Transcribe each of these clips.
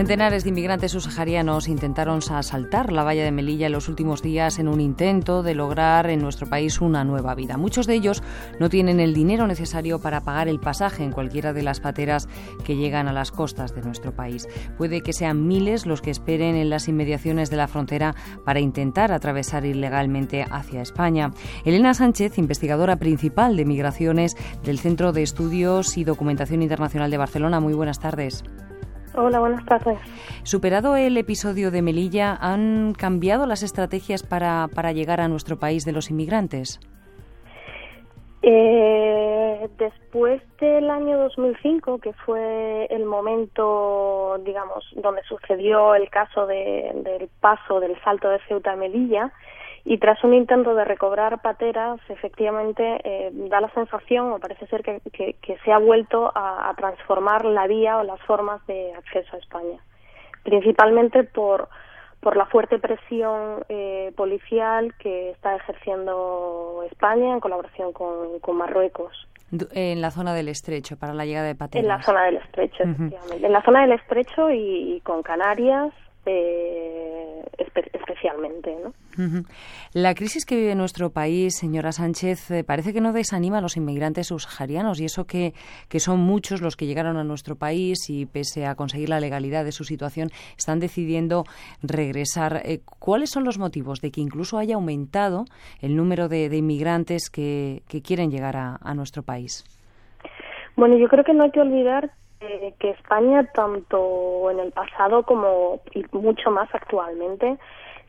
Centenares de inmigrantes subsaharianos intentaron asaltar la valla de Melilla en los últimos días en un intento de lograr en nuestro país una nueva vida. Muchos de ellos no tienen el dinero necesario para pagar el pasaje en cualquiera de las pateras que llegan a las costas de nuestro país. Puede que sean miles los que esperen en las inmediaciones de la frontera para intentar atravesar ilegalmente hacia España. Elena Sánchez, investigadora principal de migraciones del Centro de Estudios y Documentación Internacional de Barcelona. Muy buenas tardes. Hola, buenas tardes. Superado el episodio de Melilla, ¿han cambiado las estrategias para, para llegar a nuestro país de los inmigrantes? Eh, después del año 2005, que fue el momento, digamos, donde sucedió el caso del paso del salto de Ceuta a Melilla, y tras un intento de recobrar pateras, efectivamente eh, da la sensación, o parece ser que, que, se ha vuelto a, transformar la vía o las formas de acceso a España, principalmente por, por la fuerte presión eh, policial que está ejerciendo España en colaboración con, con, Marruecos. En la zona del estrecho, para la llegada de pateras. En la zona del estrecho, efectivamente. En la zona del estrecho y con Canarias eh, La crisis que vive nuestro país, señora Sánchez, eh, parece que no desanima a los inmigrantes subsaharianos y eso que, que son muchos los que llegaron a nuestro país y pese a conseguir la legalidad de su situación están decidiendo regresar. Eh, ¿Cuáles son los motivos de que incluso haya aumentado el número de, inmigrantes que, que quieren llegar a, a nuestro país? Bueno, yo creo que no hay que olvidar que España, tanto en el pasado como y mucho más actualmente,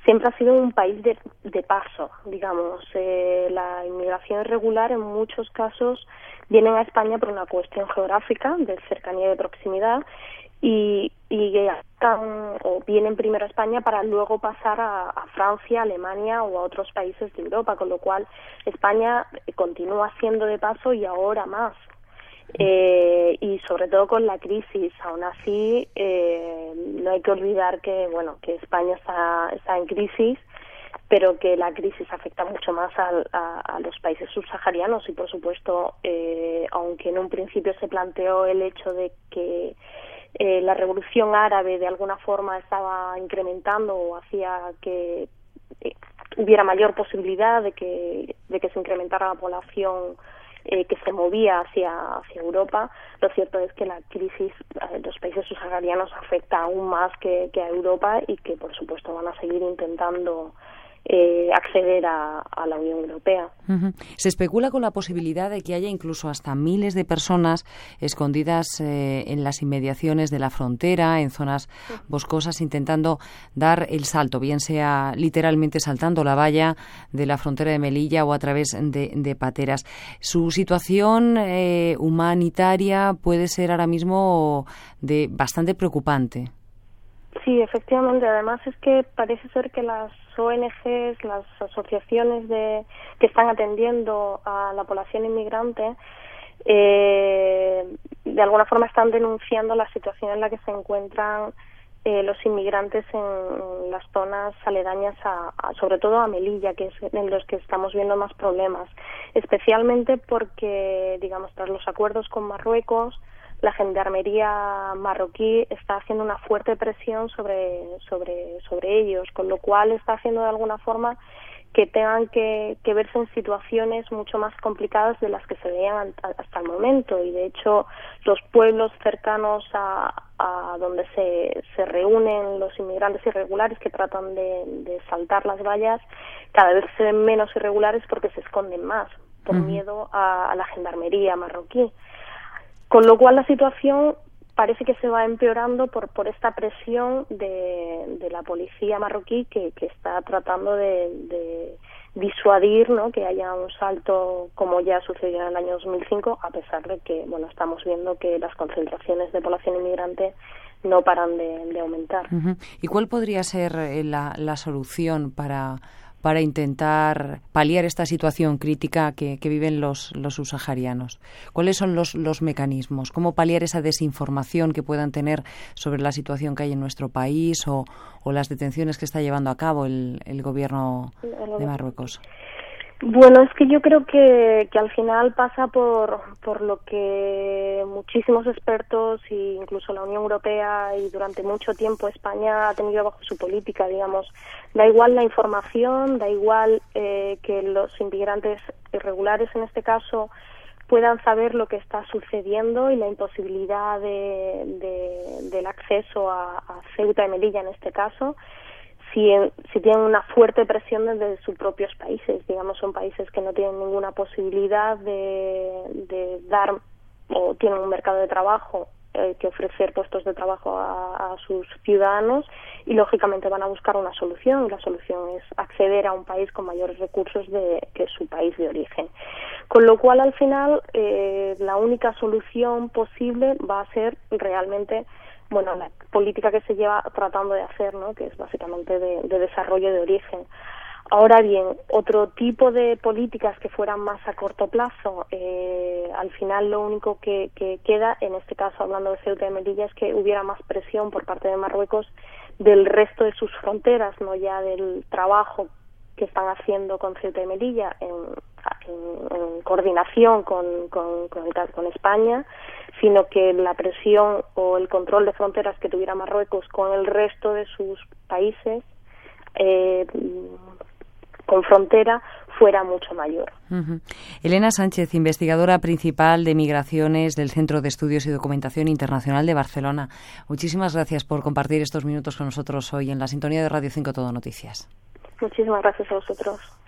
siempre ha sido un país de, de paso, digamos. Eh, la inmigración irregular en muchos casos vienen a España por una cuestión geográfica, de cercanía y de proximidad, y, y están, o vienen primero a España para luego pasar a, a, Francia, Alemania o a otros países de Europa, con lo cual España continúa siendo de paso y ahora más. Eh, y sobre todo con la crisis. Aún así, eh, no hay que olvidar que bueno que España está, está en crisis, pero que la crisis afecta mucho más a, a, los países subsaharianos y, por supuesto, eh, aunque en un principio se planteó el hecho de que eh, la revolución árabe de alguna forma estaba incrementando o hacía que eh, hubiera mayor posibilidad de que, de que se incrementara la población eh, que se movía hacia, hacia Europa. Lo cierto es que la crisis de los países subsaharianos afecta aún más que, que a Europa y que, por supuesto, van a seguir intentando eh, acceder a, la Unión Europea. Se especula con la posibilidad de que haya incluso hasta miles de personas escondidas eh, en las inmediaciones de la frontera, en zonas boscosas, intentando dar el salto, bien sea literalmente saltando la valla de la frontera de Melilla o a través de, pateras. Su situación eh, humanitaria puede ser ahora mismo de bastante preocupante. Sí, efectivamente. Además es que parece ser que las ONGs, las asociaciones de, que están atendiendo a la población inmigrante, eh, de alguna forma están denunciando la situación en la que se encuentran eh, los inmigrantes en las zonas aledañas a, sobre todo a Melilla, que es en los que estamos viendo más problemas, especialmente porque, digamos, tras los acuerdos con Marruecos, la gendarmería marroquí está haciendo una fuerte presión sobre, sobre, sobre ellos, con lo cual está haciendo de alguna forma que tengan que, que verse en situaciones mucho más complicadas de las que se veían hasta el momento y de hecho los pueblos cercanos a, a donde se, se reúnen los inmigrantes irregulares que tratan de, de saltar las vallas cada vez se ven menos irregulares porque se esconden más por miedo a, a la gendarmería marroquí. Con lo cual la situación parece que se va empeorando por, por esta presión de, de la policía marroquí que, que está tratando de, disuadir ¿no? que haya un salto como ya sucedió en el año 2005, a pesar de que bueno estamos viendo que las concentraciones de población inmigrante no paran de, de aumentar. ¿Y cuál podría ser eh, la, la solución para para intentar paliar esta situación crítica que, viven los, los subsaharianos? ¿Cuáles son los, los mecanismos? ¿Cómo paliar esa desinformación que puedan tener sobre la situación que hay en nuestro país o, o las detenciones que está llevando a cabo el, el gobierno de Marruecos? Bueno, es que yo creo que, que al final pasa por, por lo que muchísimos expertos e incluso la Unión Europea y durante mucho tiempo España ha tenido bajo su política, digamos. Da igual la información, da igual eh, que los inmigrantes irregulares en este caso puedan saber lo que está sucediendo y la imposibilidad de, del acceso a, a Ceuta y Melilla en este caso si, si tienen una fuerte presión desde sus propios países. Digamos, son países que no tienen ninguna posibilidad de, dar o tienen un mercado de trabajo eh, que ofrecer puestos de trabajo a, a, sus ciudadanos y lógicamente van a buscar una solución y la solución es acceder a un país con mayores recursos de, que su país de origen. Con lo cual al final eh, la única solución posible va a ser realmente bueno, la política que se lleva tratando de hacer, ¿no? que es básicamente de, de desarrollo de origen. Ahora bien, otro tipo de políticas que fueran más a corto plazo, eh, al final lo único que, que, queda, en este caso hablando de Ceuta y Melilla, es que hubiera más presión por parte de Marruecos del resto de sus fronteras, no ya del trabajo que están haciendo con Ceuta y Melilla en, coordinación con, con, con España, sino que la presión o el control de fronteras que tuviera Marruecos con el resto de sus países eh, con frontera fuera mucho mayor. Uh -huh. Elena Sánchez, investigadora principal de migraciones del Centro de Estudios y Documentación Internacional de Barcelona. Muchísimas gracias por compartir estos minutos con nosotros hoy en la sintonía de Radio 5 Todo Noticias. Muchísimas gracias a vosotros.